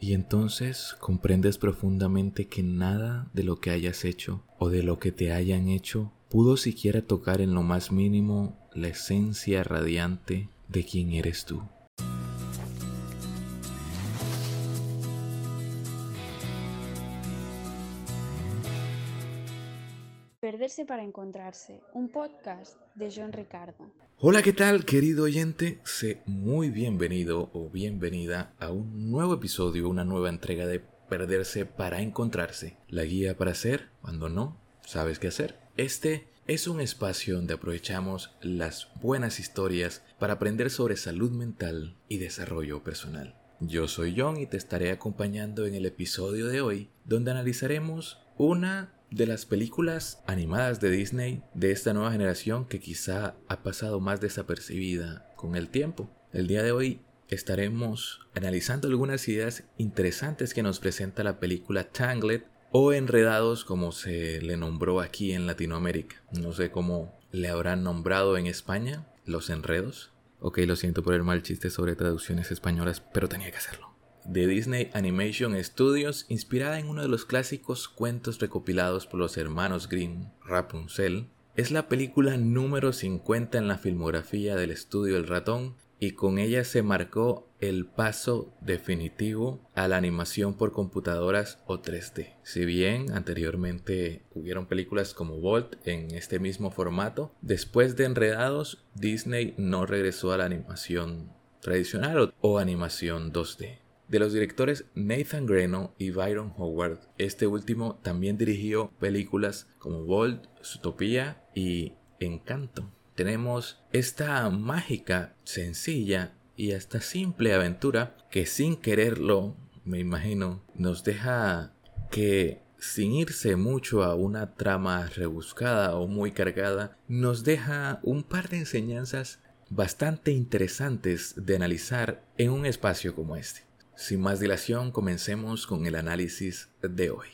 Y entonces comprendes profundamente que nada de lo que hayas hecho o de lo que te hayan hecho pudo siquiera tocar en lo más mínimo la esencia radiante de quien eres tú. Perderse para encontrarse, un podcast de John Ricardo. Hola, ¿qué tal, querido oyente? Sé muy bienvenido o bienvenida a un nuevo episodio, una nueva entrega de Perderse para encontrarse, la guía para hacer cuando no sabes qué hacer. Este es un espacio donde aprovechamos las buenas historias para aprender sobre salud mental y desarrollo personal. Yo soy John y te estaré acompañando en el episodio de hoy, donde analizaremos una de las películas animadas de Disney de esta nueva generación que quizá ha pasado más desapercibida con el tiempo. El día de hoy estaremos analizando algunas ideas interesantes que nos presenta la película Tangled o Enredados como se le nombró aquí en Latinoamérica. No sé cómo le habrán nombrado en España los enredos. Ok, lo siento por el mal chiste sobre traducciones españolas, pero tenía que hacerlo de Disney Animation Studios, inspirada en uno de los clásicos cuentos recopilados por los hermanos Grimm, Rapunzel, es la película número 50 en la filmografía del estudio El Ratón y con ella se marcó el paso definitivo a la animación por computadoras o 3D. Si bien anteriormente hubieron películas como Volt en este mismo formato, después de Enredados, Disney no regresó a la animación tradicional o, animación 2D de los directores Nathan Greno y Byron Howard. Este último también dirigió películas como Bold, Zootopia y Encanto. Tenemos esta mágica, sencilla y hasta simple aventura que sin quererlo, me imagino, nos deja que sin irse mucho a una trama rebuscada o muy cargada, nos deja un par de enseñanzas bastante interesantes de analizar en un espacio como este. Sin más dilación, comencemos con el análisis de hoy.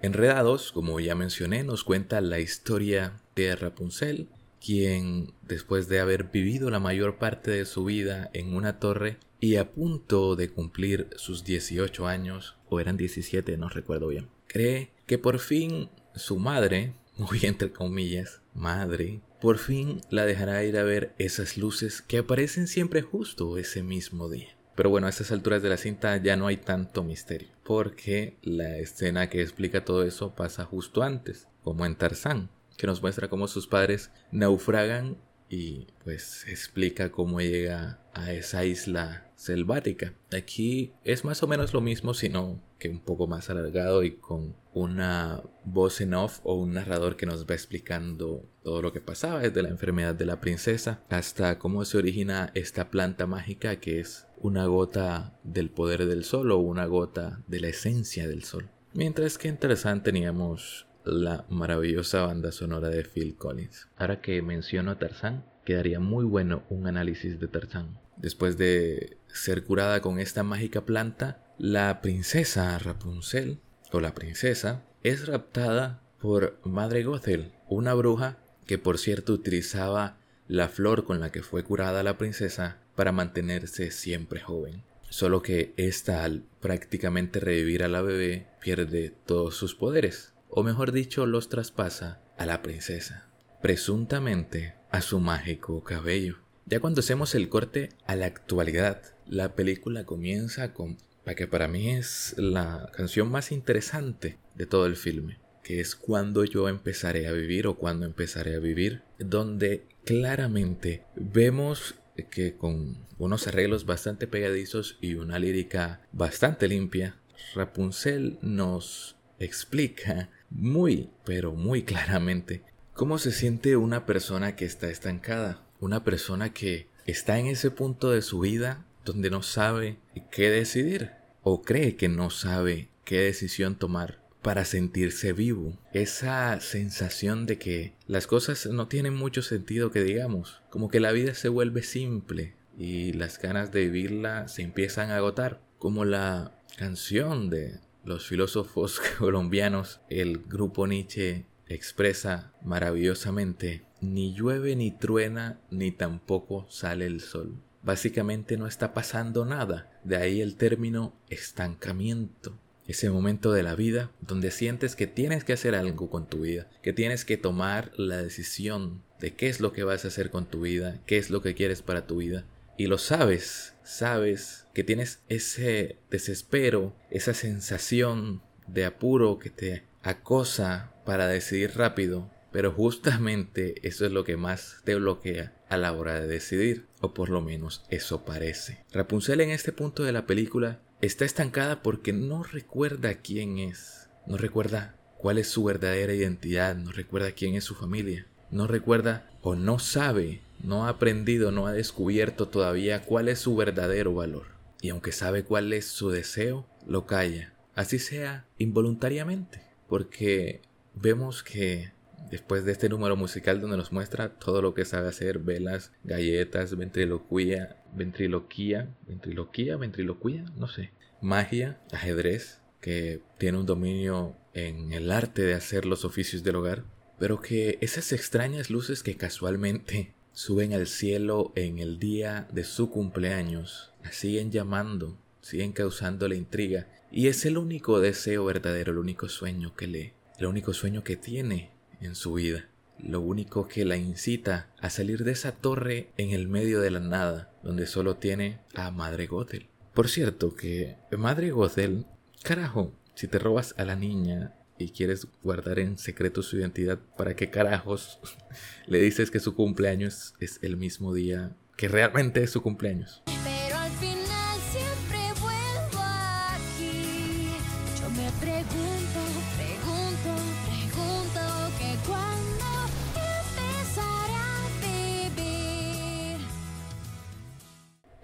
Enredados, como ya mencioné, nos cuenta la historia de Rapunzel, quien después de haber vivido la mayor parte de su vida en una torre y a punto de cumplir sus 18 años, o eran 17, no recuerdo bien, cree que por fin su madre, muy entre comillas, madre, por fin la dejará ir a ver esas luces que aparecen siempre justo ese mismo día. Pero bueno, a estas alturas de la cinta ya no hay tanto misterio, porque la escena que explica todo eso pasa justo antes, como en Tarzán, que nos muestra cómo sus padres naufragan y pues explica cómo llega a esa isla selvática. Aquí es más o menos lo mismo, sino que un poco más alargado y con una voz en off o un narrador que nos va explicando todo lo que pasaba, desde la enfermedad de la princesa hasta cómo se origina esta planta mágica que es una gota del poder del sol o una gota de la esencia del sol. Mientras que en Tarzán teníamos la maravillosa banda sonora de Phil Collins. Ahora que menciono a Tarzán, quedaría muy bueno un análisis de Tarzán. Después de ser curada con esta mágica planta, la princesa Rapunzel, o la princesa, es raptada por Madre Gothel, una bruja que por cierto utilizaba la flor con la que fue curada la princesa para mantenerse siempre joven. Solo que ésta al prácticamente revivir a la bebé pierde todos sus poderes, o mejor dicho los traspasa a la princesa, presuntamente a su mágico cabello. Ya cuando hacemos el corte a la actualidad, la película comienza con la que para mí es la canción más interesante de todo el filme, que es cuando yo empezaré a vivir o cuando empezaré a vivir, donde claramente vemos que con unos arreglos bastante pegadizos y una lírica bastante limpia, Rapunzel nos explica muy, pero muy claramente cómo se siente una persona que está estancada, una persona que está en ese punto de su vida donde no sabe qué decidir o cree que no sabe qué decisión tomar para sentirse vivo. Esa sensación de que las cosas no tienen mucho sentido que digamos, como que la vida se vuelve simple y las ganas de vivirla se empiezan a agotar, como la canción de los filósofos colombianos, el grupo Nietzsche expresa maravillosamente ni llueve ni truena ni tampoco sale el sol. Básicamente no está pasando nada, de ahí el término estancamiento. Ese momento de la vida donde sientes que tienes que hacer algo con tu vida, que tienes que tomar la decisión de qué es lo que vas a hacer con tu vida, qué es lo que quieres para tu vida. Y lo sabes, sabes que tienes ese desespero, esa sensación de apuro que te acosa para decidir rápido, pero justamente eso es lo que más te bloquea a la hora de decidir, o por lo menos eso parece. Rapunzel en este punto de la película está estancada porque no recuerda quién es, no recuerda cuál es su verdadera identidad, no recuerda quién es su familia, no recuerda o no sabe, no ha aprendido, no ha descubierto todavía cuál es su verdadero valor. Y aunque sabe cuál es su deseo, lo calla, así sea involuntariamente, porque vemos que después de este número musical donde nos muestra todo lo que sabe hacer, velas, galletas, ventriloquía, ventriloquía, ventriloquía, ventriloquía, no sé, magia, ajedrez, que tiene un dominio en el arte de hacer los oficios del hogar, pero que esas extrañas luces que casualmente suben al cielo en el día de su cumpleaños, la siguen llamando, siguen causando la intriga, y es el único deseo verdadero, el único sueño que lee, el único sueño que tiene en su vida. Lo único que la incita a salir de esa torre en el medio de la nada, donde solo tiene a Madre Gothel. Por cierto, que Madre Gothel, carajo, si te robas a la niña y quieres guardar en secreto su identidad, ¿para qué carajos le dices que su cumpleaños es el mismo día que realmente es su cumpleaños?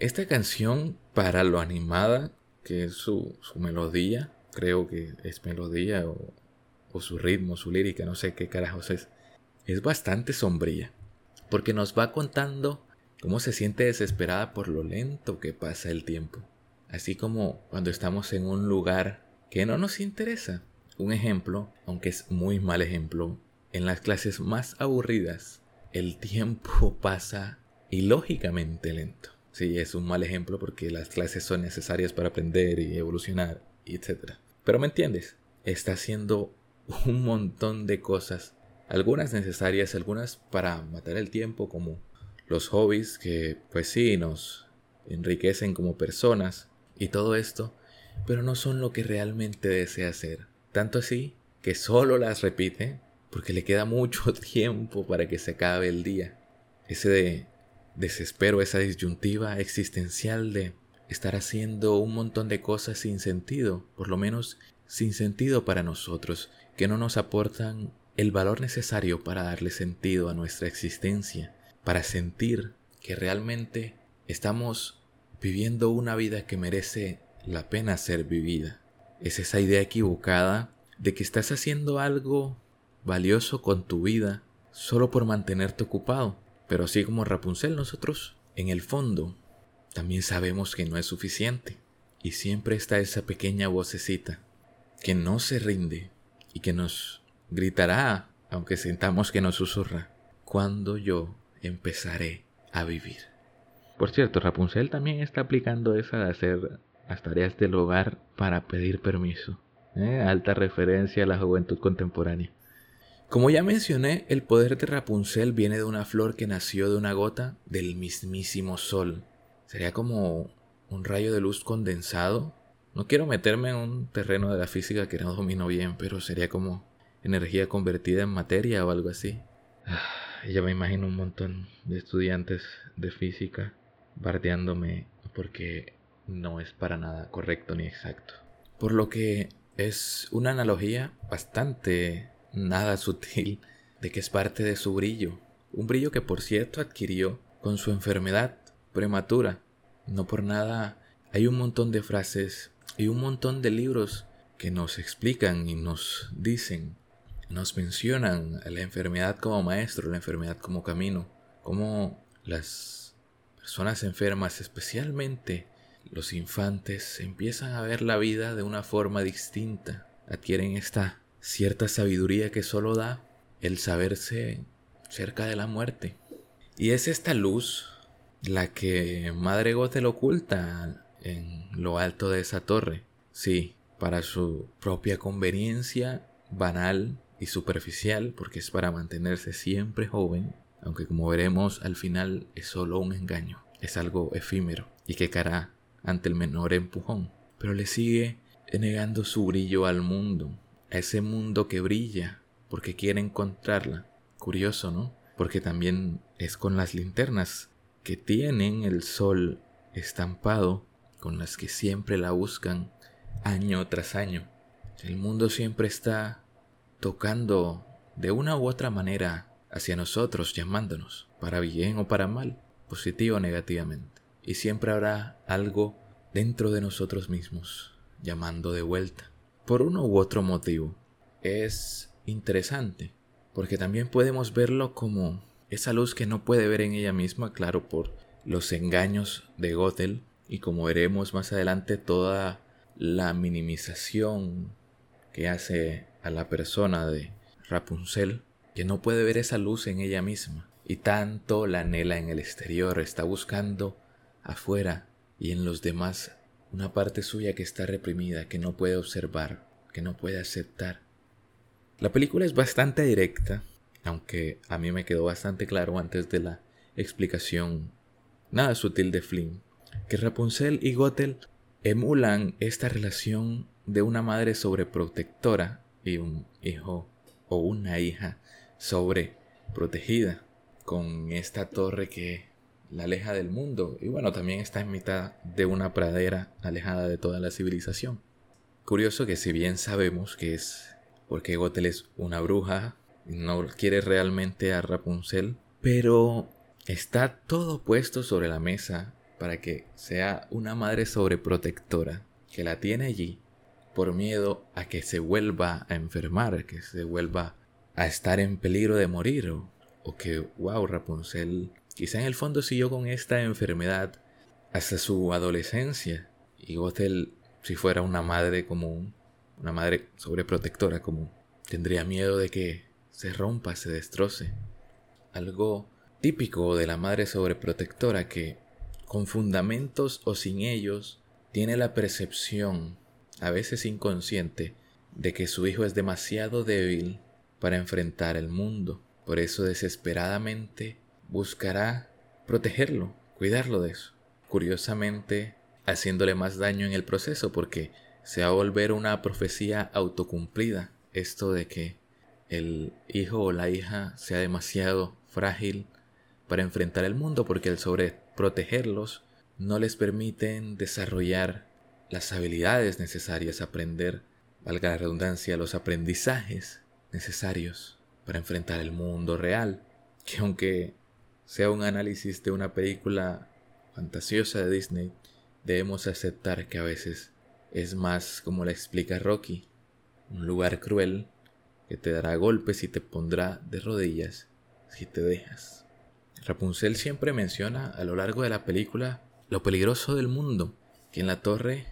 Esta canción, para lo animada que es su, melodía, creo que es melodía o, o su ritmo, su lírica, no sé qué carajos es, es bastante sombría, porque nos va contando cómo se siente desesperada por lo lento que pasa el tiempo, así como cuando estamos en un lugar que no nos interesa. Un ejemplo, aunque es muy mal ejemplo, en las clases más aburridas, el tiempo pasa ilógicamente lento. Sí, es un mal ejemplo porque las clases son necesarias para aprender y evolucionar, etc. Pero me entiendes, está haciendo un montón de cosas, algunas necesarias, algunas para matar el tiempo, como los hobbies que pues sí nos enriquecen como personas y todo esto, pero no son lo que realmente desea hacer. Tanto así que solo las repite porque le queda mucho tiempo para que se acabe el día. Ese de desespero, esa disyuntiva existencial de estar haciendo un montón de cosas sin sentido, por lo menos sin sentido para nosotros, que no nos aportan el valor necesario para darle sentido a nuestra existencia, para sentir que realmente estamos viviendo una vida que merece la pena ser vivida. Es esa idea equivocada de que estás haciendo algo valioso con tu vida solo por mantenerte ocupado, pero así como Rapunzel, nosotros, en el fondo, también sabemos que no es suficiente. Y siempre está esa pequeña vocecita que no se rinde y que nos gritará, aunque sintamos que nos susurra, cuando yo empezaré a vivir. Por cierto, Rapunzel también está aplicando esa de hacer las tareas del hogar para pedir permiso. ¿eh? Alta referencia a la juventud contemporánea. Como ya mencioné, el poder de Rapunzel viene de una flor que nació de una gota del mismísimo sol. Sería como un rayo de luz condensado. No quiero meterme en un terreno de la física que no domino bien, pero sería como energía convertida en materia o algo así. Ah, ya me imagino un montón de estudiantes de física bardeándome porque no es para nada correcto ni exacto. Por lo que es una analogía bastante nada sutil de que es parte de su brillo, un brillo que por cierto adquirió con su enfermedad prematura. No por nada hay un montón de frases y un montón de libros que nos explican y nos dicen, nos mencionan la enfermedad como maestro, la enfermedad como camino, como las personas enfermas, especialmente los infantes, empiezan a ver la vida de una forma distinta, adquieren esta cierta sabiduría que solo da el saberse cerca de la muerte. Y es esta luz la que Madre Gothel oculta en lo alto de esa torre. Sí, para su propia conveniencia banal y superficial, porque es para mantenerse siempre joven, aunque como veremos al final es solo un engaño, es algo efímero y que caerá ante el menor empujón, pero le sigue negando su brillo al mundo, a ese mundo que brilla, porque quiere encontrarla. Curioso, ¿no? Porque también es con las linternas que tienen el sol estampado, con las que siempre la buscan año tras año. El mundo siempre está tocando de una u otra manera hacia nosotros, llamándonos, para bien o para mal, positivo o negativamente. Y siempre habrá algo dentro de nosotros mismos, llamando de vuelta, por uno u otro motivo. Es interesante, porque también podemos verlo como esa luz que no puede ver en ella misma, claro, por los engaños de Gothel, y como veremos más adelante, toda la minimización que hace a la persona de Rapunzel, que no puede ver esa luz en ella misma, y tanto la anhela en el exterior, está buscando afuera y en los demás una parte suya que está reprimida, que no puede observar, que no puede aceptar. La película es bastante directa, aunque a mí me quedó bastante claro antes de la explicación nada sutil de Flynn, que Rapunzel y Gothel emulan esta relación de una madre sobreprotectora y un hijo o una hija sobreprotegida, con esta torre que la aleja del mundo y bueno, también está en mitad de una pradera alejada de toda la civilización. Curioso que si bien sabemos que es porque Gothel es una bruja, no quiere realmente a Rapunzel, pero está todo puesto sobre la mesa para que sea una madre sobreprotectora que la tiene allí por miedo a que se vuelva a enfermar, que se vuelva a estar en peligro de morir o, o que, wow, Rapunzel quizá en el fondo siguió con esta enfermedad hasta su adolescencia y Gothel si fuera una madre común, una madre sobreprotectora común, tendría miedo de que se rompa, se destroce. Algo típico de la madre sobreprotectora que, con fundamentos o sin ellos, tiene la percepción, a veces inconsciente, de que su hijo es demasiado débil para enfrentar el mundo. Por eso desesperadamente buscará protegerlo, cuidarlo de eso. Curiosamente, haciéndole más daño en el proceso porque se va a volver una profecía autocumplida. Esto de que el hijo o la hija sea demasiado frágil para enfrentar el mundo porque el sobreprotegerlos no les permiten desarrollar las habilidades necesarias, aprender, valga la redundancia, los aprendizajes necesarios para enfrentar el mundo real, que aunque sea un análisis de una película fantasiosa de Disney, debemos aceptar que a veces es más como la explica Rocky, un lugar cruel que te dará golpes y te pondrá de rodillas si te dejas. Rapunzel siempre menciona a lo largo de la película lo peligroso del mundo, que en la torre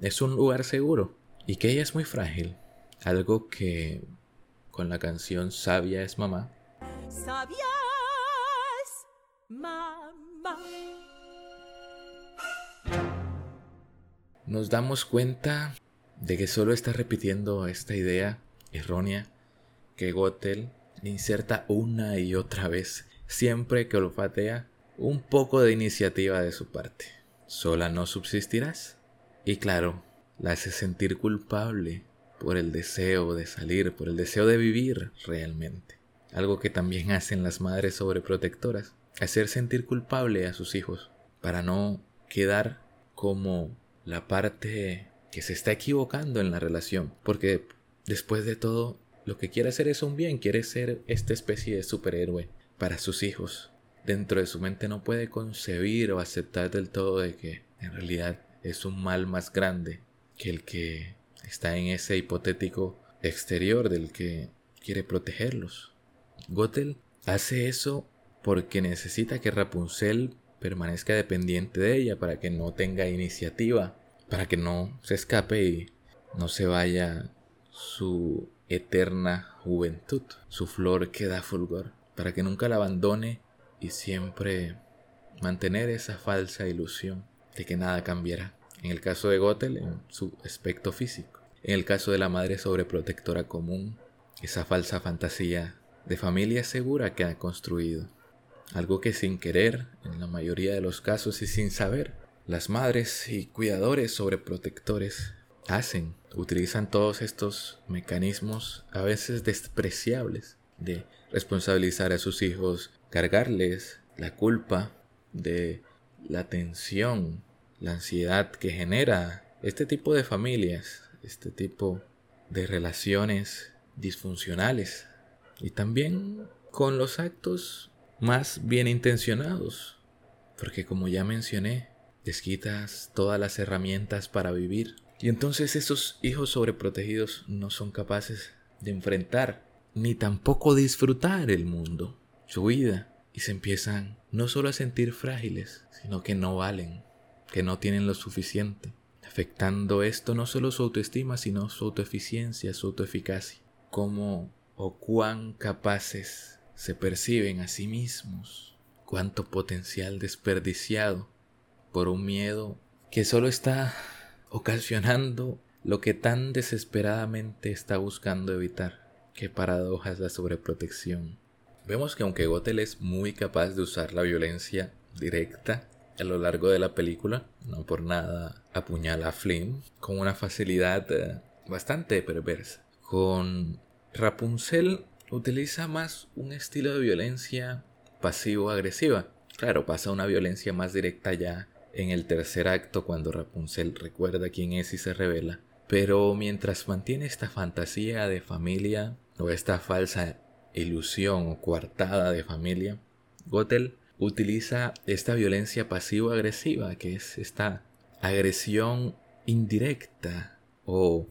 es un lugar seguro y que ella es muy frágil, algo que con la canción Sabia es mamá. Sabia mamá. nos damos cuenta de que solo está repitiendo esta idea errónea que Gothel inserta una y otra vez siempre que olfatea un poco de iniciativa de su parte. Sola no subsistirás. Y claro, la hace sentir culpable por el deseo de salir, por el deseo de vivir realmente. Algo que también hacen las madres sobreprotectoras, hacer sentir culpable a sus hijos para no quedar como la parte que se está equivocando en la relación. Porque después de todo, lo que quiere hacer es un bien, quiere ser esta especie de superhéroe para sus hijos. Dentro de su mente no puede concebir o aceptar del todo de que en realidad es un mal más grande que el que está en ese hipotético exterior del que quiere protegerlos. Gothel hace eso porque necesita que Rapunzel permanezca dependiente de ella para que no tenga iniciativa, para que no se escape y no se vaya su eterna juventud, su flor que da fulgor, para que nunca la abandone y siempre mantener esa falsa ilusión de que nada cambiará. En el caso de Gothel, en su aspecto físico. En el caso de la madre sobreprotectora común, esa falsa fantasía de familia segura que ha construido. Algo que sin querer, en la mayoría de los casos y sin saber, las madres y cuidadores sobreprotectores hacen, utilizan todos estos mecanismos a veces despreciables de responsabilizar a sus hijos, cargarles la culpa de la tensión, la ansiedad que genera este tipo de familias, este tipo de relaciones disfuncionales. Y también con los actos más bien intencionados, porque como ya mencioné, desquitas todas las herramientas para vivir. Y entonces esos hijos sobreprotegidos no son capaces de enfrentar ni tampoco disfrutar el mundo, su vida, y se empiezan no solo a sentir frágiles, sino que no valen, que no tienen lo suficiente, afectando esto no solo su autoestima, sino su autoeficiencia, su autoeficacia, cómo o cuán capaces se perciben a sí mismos, cuánto potencial desperdiciado por un miedo que solo está ocasionando lo que tan desesperadamente está buscando evitar. Qué paradoja es la sobreprotección. Vemos que aunque Gothel es muy capaz de usar la violencia directa a lo largo de la película, no por nada apuñala a Flynn con una facilidad eh, bastante perversa. Con Rapunzel utiliza más un estilo de violencia pasivo-agresiva. Claro, pasa una violencia más directa ya en el tercer acto cuando Rapunzel recuerda quién es y se revela. Pero mientras mantiene esta fantasía de familia o esta falsa ilusión o coartada de familia, Gothel utiliza esta violencia pasivo-agresiva, que es esta agresión indirecta o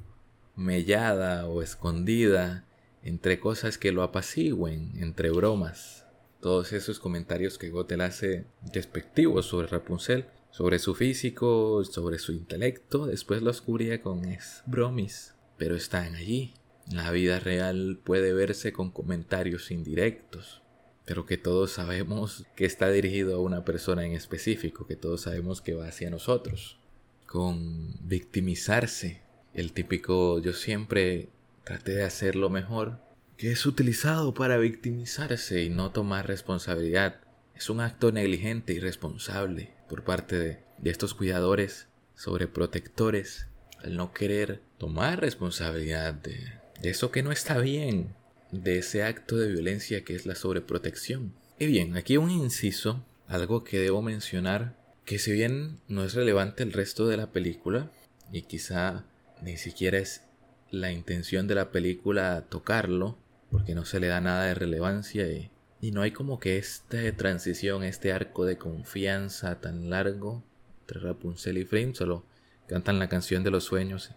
mellada o escondida entre cosas que lo apacigüen, entre bromas. Todos esos comentarios que Gothel hace despectivos sobre Rapunzel, sobre su físico, sobre su intelecto, después los cubría con es bromis, pero están allí, la vida real puede verse con comentarios indirectos, pero que todos sabemos que está dirigido a una persona en específico, que todos sabemos que va hacia nosotros. Con victimizarse, el típico yo siempre traté de hacerlo mejor, que es utilizado para victimizarse y no tomar responsabilidad. Es un acto negligente y irresponsable por parte de, de estos cuidadores sobreprotectores al no querer tomar responsabilidad de, de eso que no está bien, de ese acto de violencia que es la sobreprotección. Y bien, aquí un inciso, algo que debo mencionar, que si bien no es relevante el resto de la película, y quizá ni siquiera es la intención de la película tocarlo, porque no se le da nada de relevancia y, y no hay como que esta transición, este arco de confianza tan largo entre Rapunzel y Flynn, solo cantan la canción de los sueños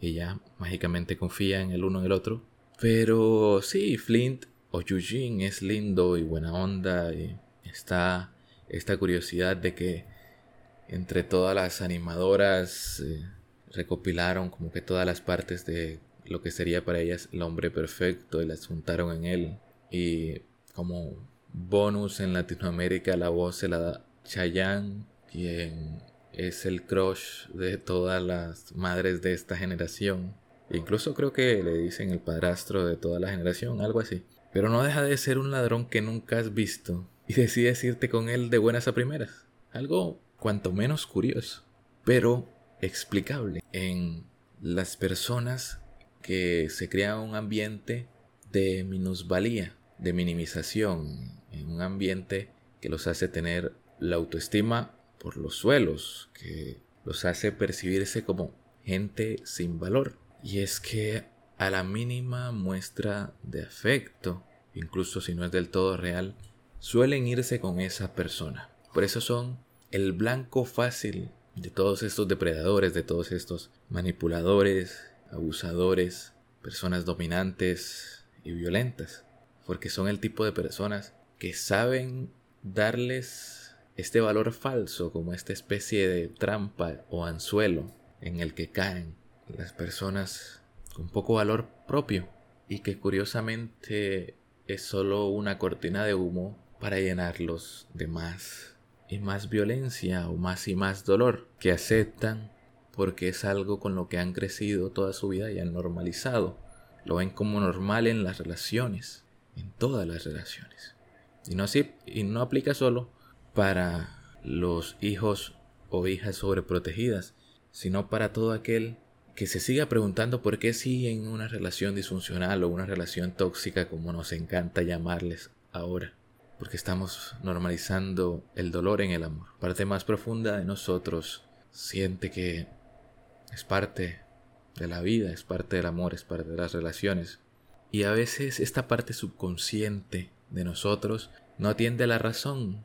ella mágicamente confía en el uno en el otro. Pero sí, Flint o Eugene es lindo y buena onda y está esta curiosidad de que entre todas las animadoras eh, recopilaron como que todas las partes de lo que sería para ellas el hombre perfecto y las juntaron en él y como bonus en Latinoamérica la voz se la da Chayanne quien es el crush de todas las madres de esta generación. Incluso creo que le dicen el padrastro de toda la generación, algo así. Pero no deja de ser un ladrón que nunca has visto y decides irte con él de buenas a primeras. Algo cuanto menos curioso, pero explicable en las personas que se crean un ambiente de minusvalía, de minimización, en un ambiente que los hace tener la autoestima por los suelos, que los hace percibirse como gente sin valor. Y es que a la mínima muestra de afecto, incluso si no es del todo real, suelen irse con esa persona. Por eso son el blanco fácil de todos estos depredadores, de todos estos manipuladores, abusadores, personas dominantes y violentas. Porque son el tipo de personas que saben darles este valor falso como esta especie de trampa o anzuelo en el que caen las personas con poco valor propio y que curiosamente es solo una cortina de humo para llenarlos de más y más violencia o más y más dolor que aceptan porque es algo con lo que han crecido toda su vida y han normalizado. Lo ven como normal en las relaciones, en todas las relaciones. Y no, así, y no aplica solo para los hijos o hijas sobreprotegidas, sino para todo aquel que se siga preguntando por qué sigue en una relación disfuncional o una relación tóxica como nos encanta llamarles ahora. Porque estamos normalizando el dolor en el amor. Parte más profunda de nosotros siente que es parte de la vida, es parte del amor, es parte de las relaciones. Y a veces esta parte subconsciente de nosotros no atiende a la razón,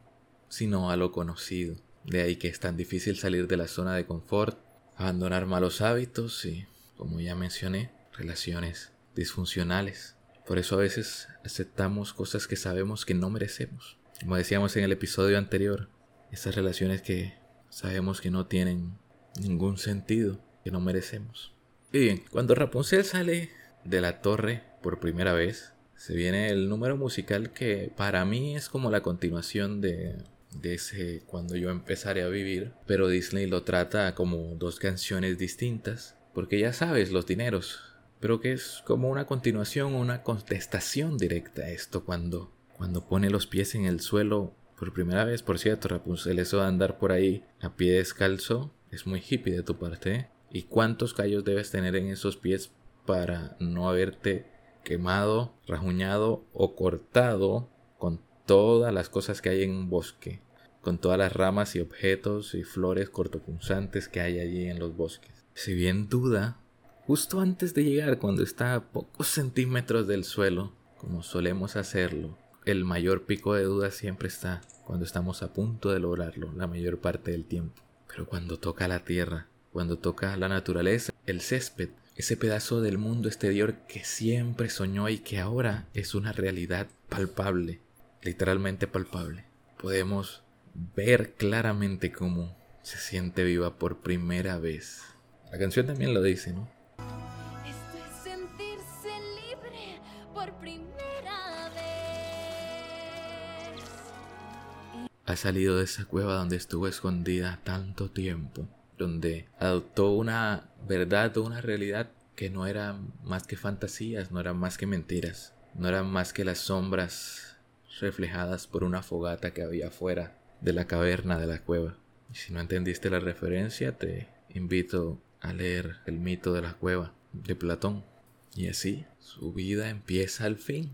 sino a lo conocido. De ahí que es tan difícil salir de la zona de confort, abandonar malos hábitos y, como ya mencioné, relaciones disfuncionales. Por eso a veces aceptamos cosas que sabemos que no merecemos. Como decíamos en el episodio anterior, esas relaciones que sabemos que no tienen ningún sentido, que no merecemos. Y bien, cuando Rapunzel sale de la torre por primera vez, se viene el número musical que para mí es como la continuación de, de ese cuando yo empezaré a vivir, pero Disney lo trata como dos canciones distintas, porque ya sabes los dineros, pero que es como una continuación, una contestación directa a esto cuando cuando pone los pies en el suelo por primera vez, por cierto, Rapunzel, eso de andar por ahí a pie descalzo es muy hippie de tu parte. ¿eh? ¿Y cuántos callos debes tener en esos pies para no haberte quemado, rajuñado o cortado con todas las cosas que hay en un bosque, con todas las ramas y objetos y flores cortopunzantes que hay allí en los bosques. Si bien duda, justo antes de llegar, cuando está a pocos centímetros del suelo, como solemos hacerlo, el mayor pico de duda siempre está cuando estamos a punto de lograrlo, la mayor parte del tiempo. Pero cuando toca la tierra, cuando toca la naturaleza, el césped, ese pedazo del mundo exterior que siempre soñó y que ahora es una realidad palpable, literalmente palpable. Podemos ver claramente cómo se siente viva por primera vez. La canción también lo dice, ¿no? Ha salido de esa cueva donde estuvo escondida tanto tiempo donde adoptó una verdad o una realidad que no era más que fantasías, no eran más que mentiras, no eran más que las sombras reflejadas por una fogata que había fuera de la caverna de la cueva. Y si no entendiste la referencia, te invito a leer el mito de la cueva de Platón. Y así, su vida empieza al fin.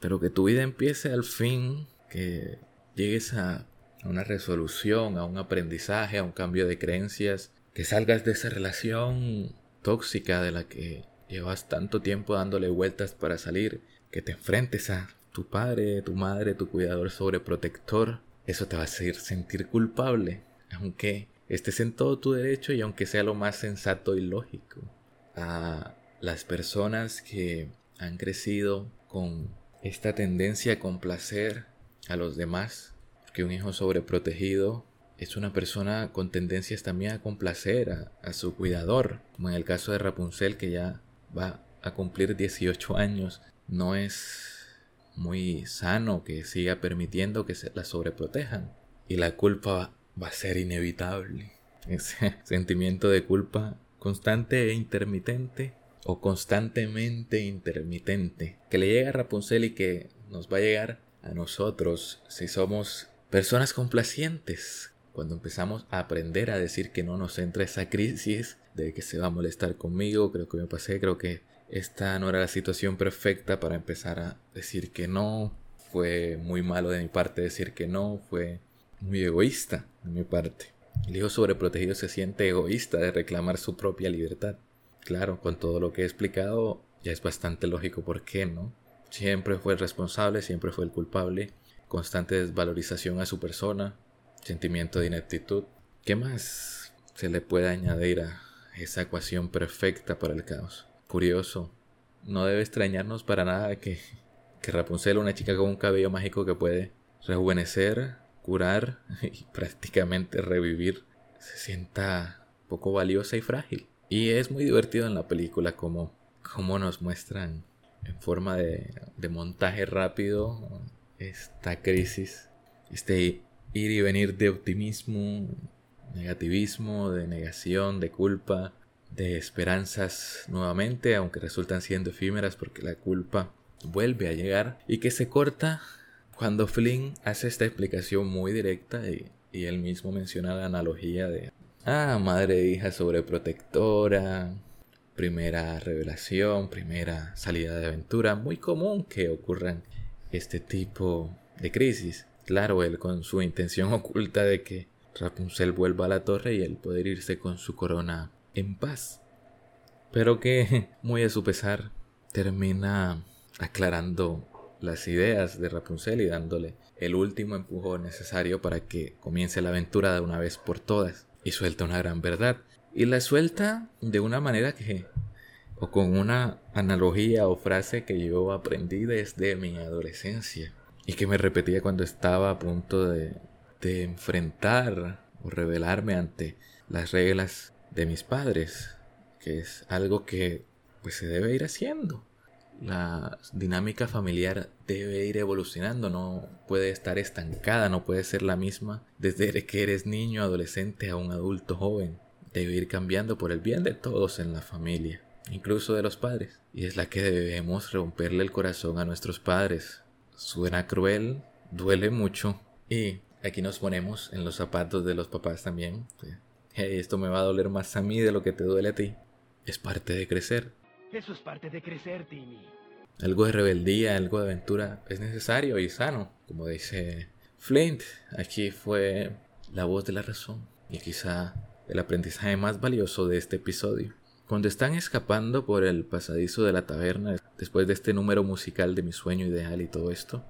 Pero que tu vida empiece al fin, que llegues a a una resolución, a un aprendizaje, a un cambio de creencias, que salgas de esa relación tóxica de la que llevas tanto tiempo dándole vueltas para salir, que te enfrentes a tu padre, tu madre, tu cuidador sobreprotector, eso te va a hacer sentir culpable, aunque estés en todo tu derecho y aunque sea lo más sensato y lógico. A las personas que han crecido con esta tendencia a complacer a los demás, que un hijo sobreprotegido es una persona con tendencias también a complacer a, su cuidador, como en el caso de Rapunzel que ya va a cumplir 18 años, no es muy sano que siga permitiendo que se la sobreprotejan y la culpa va a ser inevitable. Ese sentimiento de culpa constante e intermitente o constantemente intermitente que le llega a Rapunzel y que nos va a llegar a nosotros si somos Personas complacientes. Cuando empezamos a aprender a decir que no nos entra esa crisis de que se va a molestar conmigo, creo que me pasé, creo que esta no era la situación perfecta para empezar a decir que no. Fue muy malo de mi parte decir que no, fue muy egoísta de mi parte. El hijo sobreprotegido se siente egoísta de reclamar su propia libertad. Claro, con todo lo que he explicado, ya es bastante lógico por qué, ¿no? Siempre fue el responsable, siempre fue el culpable constante desvalorización a su persona, sentimiento de ineptitud. ¿Qué más se le puede añadir a esa ecuación perfecta para el caos? Curioso, no debe extrañarnos para nada que, que Rapunzel, una chica con un cabello mágico que puede rejuvenecer, curar y prácticamente revivir, se sienta poco valiosa y frágil. Y es muy divertido en la película como, como nos muestran en forma de, de montaje rápido esta crisis, este ir y venir de optimismo, negativismo, de negación, de culpa, de esperanzas nuevamente, aunque resultan siendo efímeras porque la culpa vuelve a llegar y que se corta cuando Flynn hace esta explicación muy directa y, y él mismo menciona la analogía de, ah, madre e hija sobreprotectora, primera revelación, primera salida de aventura, muy común que ocurran este tipo de crisis. Claro, él con su intención oculta de que Rapunzel vuelva a la torre y él poder irse con su corona en paz. Pero que, muy a su pesar, termina aclarando las ideas de Rapunzel y dándole el último empujón necesario para que comience la aventura de una vez por todas. Y suelta una gran verdad. Y la suelta de una manera que, o con una analogía o frase que yo aprendí desde mi adolescencia y que me repetía cuando estaba a punto de, enfrentar o rebelarme ante las reglas de mis padres, que es algo que pues se debe ir haciendo. La dinámica familiar debe ir evolucionando, no puede estar estancada, no puede ser la misma desde que eres niño, adolescente a un adulto joven. Debe ir cambiando por el bien de todos en la familia, incluso de los padres. Y es la que debemos romperle el corazón a nuestros padres. Suena cruel, duele mucho. Y aquí nos ponemos en los zapatos de los papás también esto me va a doler más a mí de lo que te duele a ti. Es parte de crecer. Eso es parte de crecer, Timmy. Algo de rebeldía, algo de aventura es necesario y sano, como dice Flint. Aquí fue la voz de la razón y quizá el aprendizaje más valioso de este episodio. Cuando están escapando por el pasadizo de la taberna, después de este número musical de mi sueño ideal y todo esto,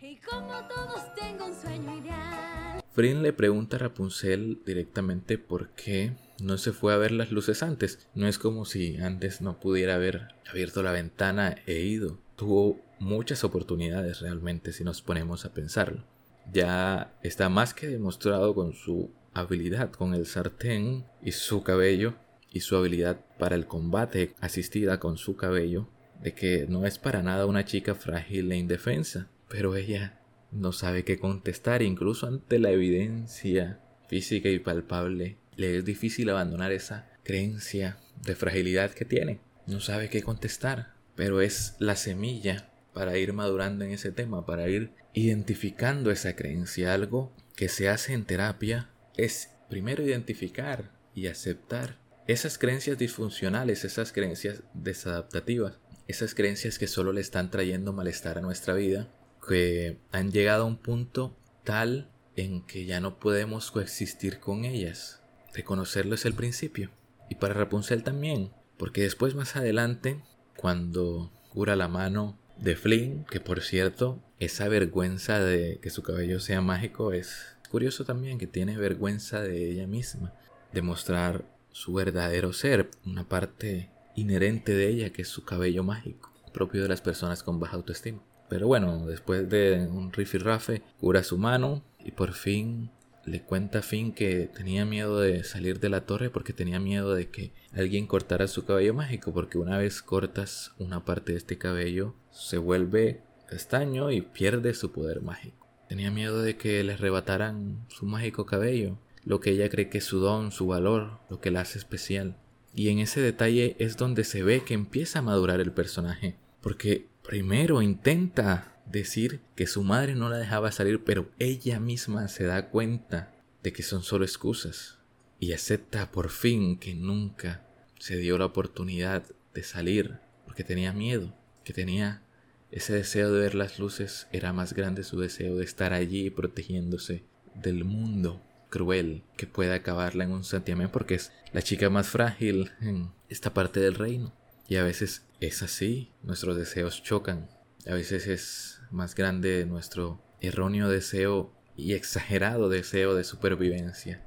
y como todos tengo un sueño ideal. Frin le pregunta a Rapunzel directamente por qué no se fue a ver las luces antes. No es como si antes no pudiera haber abierto la ventana e ido. Tuvo muchas oportunidades realmente si nos ponemos a pensarlo. Ya está más que demostrado con su habilidad con el sartén y su cabello y su habilidad para el combate asistida con su cabello de que no es para nada una chica frágil e indefensa. Pero ella no sabe qué contestar, incluso ante la evidencia física y palpable. Le es difícil abandonar esa creencia de fragilidad que tiene. No sabe qué contestar, pero es la semilla para ir madurando en ese tema, para ir identificando esa creencia. Algo que se hace en terapia es primero identificar y aceptar esas creencias disfuncionales, esas creencias desadaptativas, esas creencias que solo le están trayendo malestar a nuestra vida que han llegado a un punto tal en que ya no podemos coexistir con ellas. Reconocerlo es el principio. Y para Rapunzel también, porque después más adelante, cuando cura la mano de Flynn, que por cierto, esa vergüenza de que su cabello sea mágico es curioso también, que tiene vergüenza de ella misma, de mostrar su verdadero ser, una parte inherente de ella que es su cabello mágico, propio de las personas con baja autoestima. Pero bueno, después de un rifirrafe, cura su mano y por fin le cuenta a Finn que tenía miedo de salir de la torre porque tenía miedo de que alguien cortara su cabello mágico, porque una vez cortas una parte de este cabello se vuelve castaño y pierde su poder mágico. Tenía miedo de que le arrebataran su mágico cabello, lo que ella cree que es su don, su valor, lo que la hace especial. Y en ese detalle es donde se ve que empieza a madurar el personaje, porque Primero intenta decir que su madre no la dejaba salir, pero ella misma se da cuenta de que son solo excusas y acepta por fin que nunca se dio la oportunidad de salir porque tenía miedo, que tenía ese deseo de ver las luces, era más grande su deseo de estar allí protegiéndose del mundo cruel que puede acabarla en un santiamén porque es la chica más frágil en esta parte del reino. Y a veces es así, nuestros deseos chocan. A veces es más grande nuestro erróneo deseo y exagerado deseo de supervivencia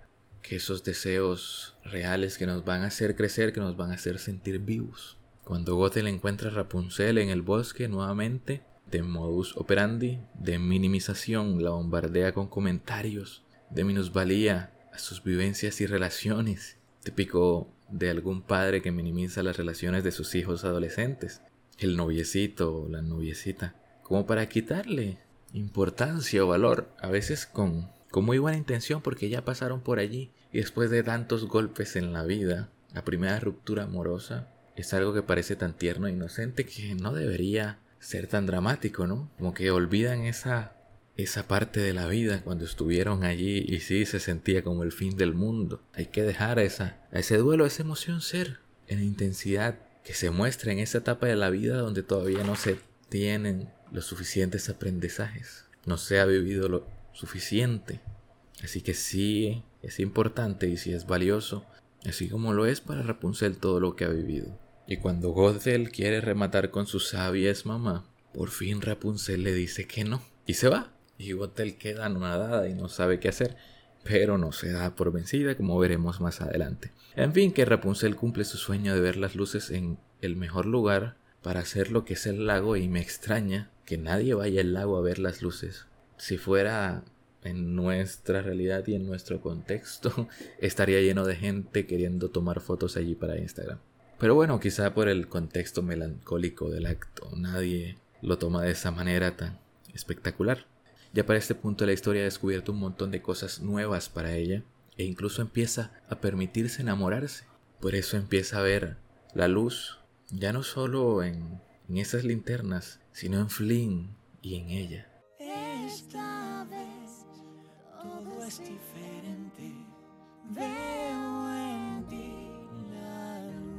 que esos deseos reales que nos van a hacer crecer, que nos van a hacer sentir vivos. Cuando Gothel encuentra a Rapunzel en el bosque nuevamente, de modus operandi, de minimización, la bombardea con comentarios, de minusvalía a sus vivencias y relaciones, típico de algún padre que minimiza las relaciones de sus hijos adolescentes, el noviecito o la noviecita, como para quitarle importancia o valor, a veces con, con muy buena intención porque ya pasaron por allí y después de tantos golpes en la vida, la primera ruptura amorosa es algo que parece tan tierno e inocente que no debería ser tan dramático, ¿no? Como que olvidan esa esa parte de la vida cuando estuvieron allí y sí se sentía como el fin del mundo. Hay que dejar a, esa, a ese duelo, a esa emoción ser en intensidad que se muestra en esa etapa de la vida donde todavía no se tienen los suficientes aprendizajes, no se ha vivido lo suficiente. Así que sí es importante y sí es valioso, así como lo es para Rapunzel todo lo que ha vivido. Y cuando Gothel quiere rematar con su sabia mamá, por fin Rapunzel le dice que no y se va. Y Gothel queda anonadada y no sabe qué hacer, pero no se da por vencida como veremos más adelante. En fin, que Rapunzel cumple su sueño de ver las luces en el mejor lugar para hacer lo que es el lago y me extraña que nadie vaya al lago a ver las luces. Si fuera en nuestra realidad y en nuestro contexto, estaría lleno de gente queriendo tomar fotos allí para Instagram. Pero bueno, quizá por el contexto melancólico del acto, nadie lo toma de esa manera tan espectacular. Ya para este punto de la historia ha descubierto un montón de cosas nuevas para ella e incluso empieza a permitirse enamorarse. Por eso empieza a ver la luz, ya no solo en, en esas linternas, sino en Flynn y en ella. Esta vez todo es diferente. Veo en ti la luz.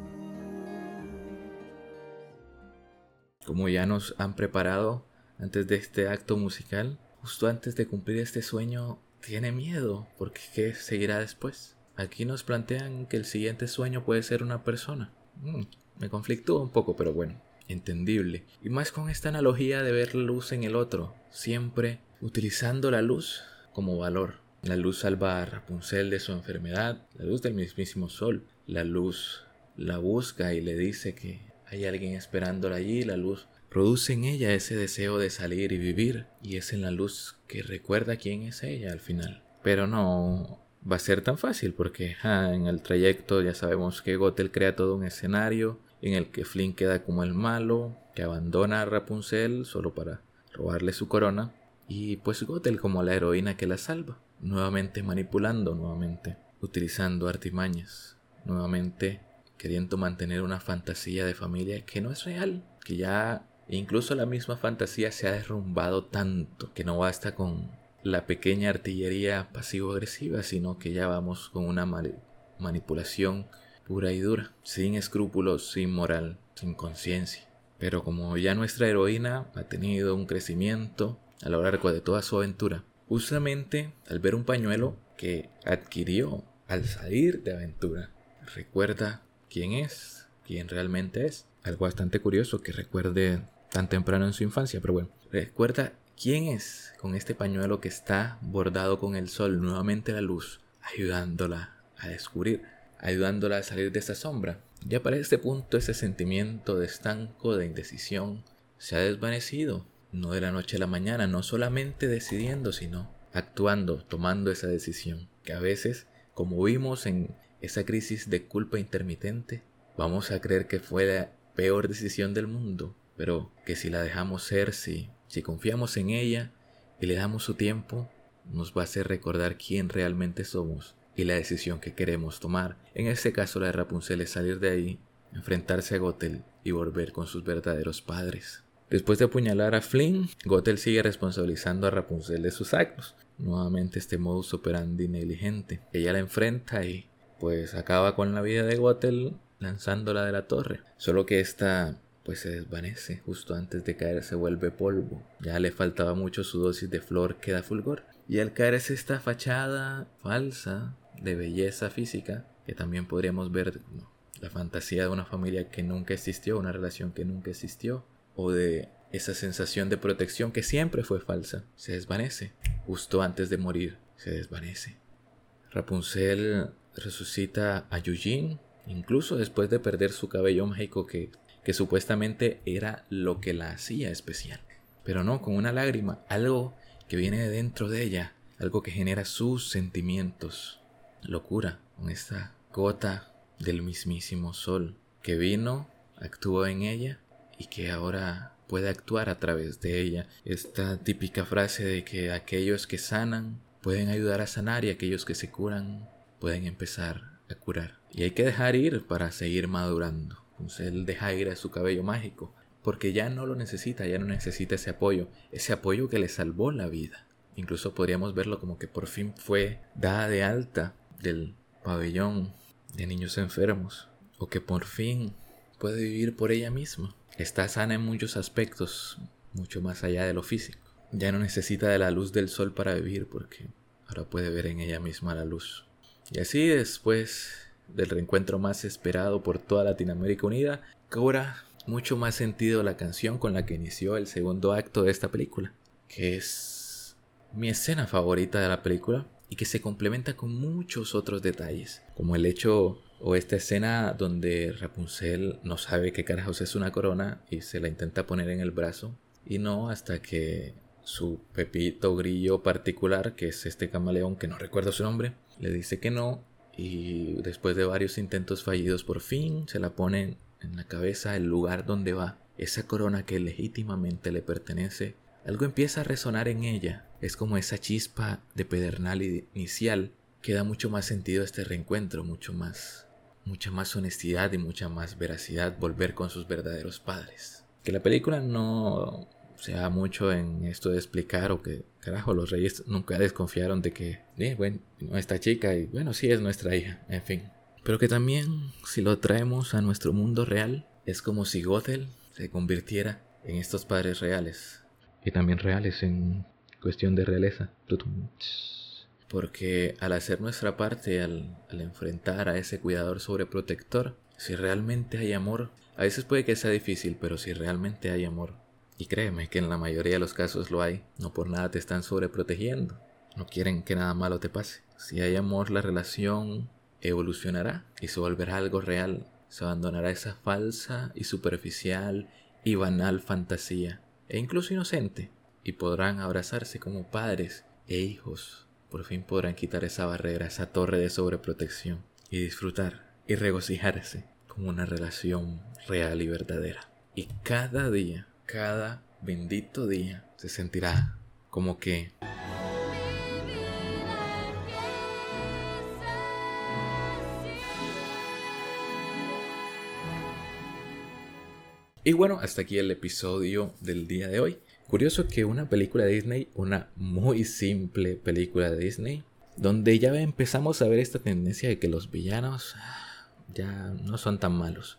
Como ya nos han preparado antes de este acto musical, justo antes de cumplir este sueño, tiene miedo, porque ¿qué seguirá después? Aquí nos plantean que el siguiente sueño puede ser una persona. Mm, me conflictúa un poco, pero bueno, entendible. Y más con esta analogía de ver luz en el otro, siempre utilizando la luz como valor. La luz salva a Rapunzel de su enfermedad, la luz del mismísimo sol. La luz la busca y le dice que hay alguien esperándola allí, la luz produce en ella ese deseo de salir y vivir, y es en la luz que recuerda quién es ella al final. Pero no va a ser tan fácil porque en el trayecto ya sabemos que Gothel crea todo un escenario en el que Flynn queda como el malo, que abandona a Rapunzel solo para robarle su corona, y pues Gothel como la heroína que la salva, nuevamente manipulando, nuevamente utilizando artimañas, nuevamente queriendo mantener una fantasía de familia que no es real, que ya incluso la misma fantasía se ha derrumbado tanto que no basta con la pequeña artillería pasivo-agresiva, sino que ya vamos con una manipulación pura y dura, sin escrúpulos, sin moral, sin conciencia. Pero como ya nuestra heroína ha tenido un crecimiento a lo largo de toda su aventura, justamente al ver un pañuelo que adquirió al salir de aventura, recuerda quién es, quién realmente es. Algo bastante curioso que recuerde tan temprano en su infancia, pero bueno, recuerda quién es con este pañuelo que está bordado con el sol, nuevamente la luz, ayudándola a descubrir, ayudándola a salir de esa sombra. Ya para este punto ese sentimiento de estanco, de indecisión, se ha desvanecido, no de la noche a la mañana, no solamente decidiendo, sino actuando, tomando esa decisión, que a veces, como vimos en esa crisis de culpa intermitente, vamos a creer que fue la peor decisión del mundo, pero que si la dejamos ser, si, confiamos en ella y le damos su tiempo, nos va a hacer recordar quién realmente somos y la decisión que queremos tomar. En este caso la de Rapunzel es salir de ahí, enfrentarse a Gothel y volver con sus verdaderos padres. Después de apuñalar a Flynn, Gothel sigue responsabilizando a Rapunzel de sus actos. Nuevamente este modus operandi negligente. Ella la enfrenta y pues acaba con la vida de Gothel lanzándola de la torre. Solo que esta pues se desvanece justo antes de caer se vuelve polvo. Ya le faltaba mucho su dosis de flor que da fulgor. Y al caer es esta fachada falsa de belleza física que también podríamos ver la fantasía de una familia que nunca existió, una relación que nunca existió, o de esa sensación de protección que siempre fue falsa, se desvanece justo antes de morir, se desvanece. Rapunzel resucita a Eugene, incluso después de perder su cabello mágico que que supuestamente era lo que la hacía especial. pero no con una lágrima, algo que viene de dentro de ella, algo que genera sus sentimientos. Locura, con esta gota del mismísimo sol que vino, actuó en ella y que ahora puede actuar a través de ella. Esta típica frase de que aquellos que sanan pueden ayudar a sanar y aquellos que se curan pueden empezar a curar. Y hay que dejar ir para seguir madurando. Él deja ir a su cabello mágico porque ya no lo necesita, ya no necesita ese apoyo, ese apoyo que le salvó la vida. Incluso podríamos verlo como que por fin fue dada de alta del pabellón de niños enfermos o que por fin puede vivir por ella misma. Está sana en muchos aspectos, mucho más allá de lo físico. Ya no necesita de la luz del sol para vivir porque ahora puede ver en ella misma la luz. Y así después del reencuentro más esperado por toda Latinoamérica Unida, cobra mucho más sentido la canción con la que inició el segundo acto de esta película, que es mi escena favorita de la película y que se complementa con muchos otros detalles, como el hecho o esta escena donde Rapunzel no sabe qué carajos es una corona y se la intenta poner en el brazo y no hasta que su pepito grillo particular, que es este camaleón que no recuerdo su nombre, le dice que no y después de varios intentos fallidos por fin se la pone en la cabeza el lugar donde va, esa corona que legítimamente le pertenece, algo empieza a resonar en ella, es como esa chispa de pedernal inicial. Que da mucho más sentido a este reencuentro, mucho más mucha más honestidad y mucha más veracidad volver con sus verdaderos padres. Que la película no sea mucho en esto de explicar o que, carajo, los reyes nunca desconfiaron de que, eh, bueno, nuestra chica y bueno, sí es nuestra hija, en fin. Pero que también, si lo traemos a nuestro mundo real, es como si Gothel se convirtiera en estos padres reales. Y también reales en cuestión de realeza porque al hacer nuestra parte, al, enfrentar a ese cuidador sobreprotector, si realmente hay amor, a veces puede que sea difícil, pero si realmente hay amor, y créeme que en la mayoría de los casos lo hay, no por nada te están sobreprotegiendo, no quieren que nada malo te pase. Si hay amor, la relación evolucionará y se volverá algo real, se abandonará esa falsa y superficial y banal fantasía, e incluso inocente, y podrán abrazarse como padres e hijos. Por fin podrán quitar esa barrera, esa torre de sobreprotección. Y disfrutar y regocijarse con una relación real y verdadera. Y cada día, cada bendito día, se sentirá como que Y bueno, hasta aquí el episodio del día de hoy. Curioso que una película de Disney, una muy simple película de Disney, donde ya empezamos a ver esta tendencia de que los villanos ya no son tan malos,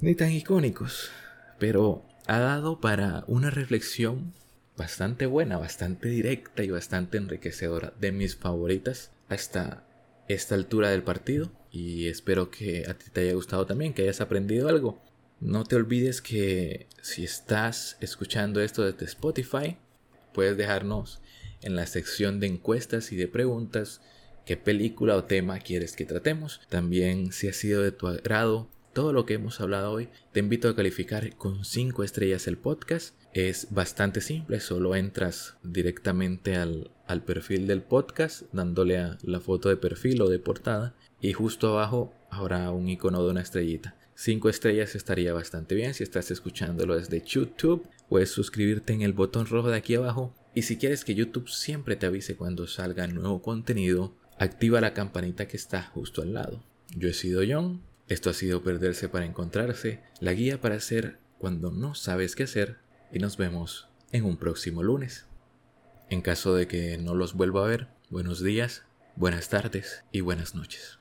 ni tan icónicos, pero ha dado para una reflexión bastante buena, bastante directa y bastante enriquecedora, de mis favoritas hasta esta altura del partido. Y espero que a ti te haya gustado también, que hayas aprendido algo. No te olvides que si estás escuchando esto desde Spotify, puedes dejarnos en la sección de encuestas y de preguntas qué película o tema quieres que tratemos. También si ha sido de tu agrado todo lo que hemos hablado hoy, te invito a calificar con 5 estrellas el podcast. Es bastante simple, solo entras directamente al, al perfil del podcast dándole a la foto de perfil o de portada y justo abajo habrá un icono de una estrellita. 5 estrellas estaría bastante bien. Si estás escuchándolo desde YouTube, puedes suscribirte en el botón rojo de aquí abajo. Y si quieres que YouTube siempre te avise cuando salga nuevo contenido, activa la campanita que está justo al lado. Yo he sido John. Esto ha sido Perderse para Encontrarse, la guía para hacer cuando no sabes qué hacer. Y nos vemos en un próximo lunes. En caso de que no los vuelva a ver, buenos días, buenas tardes y buenas noches.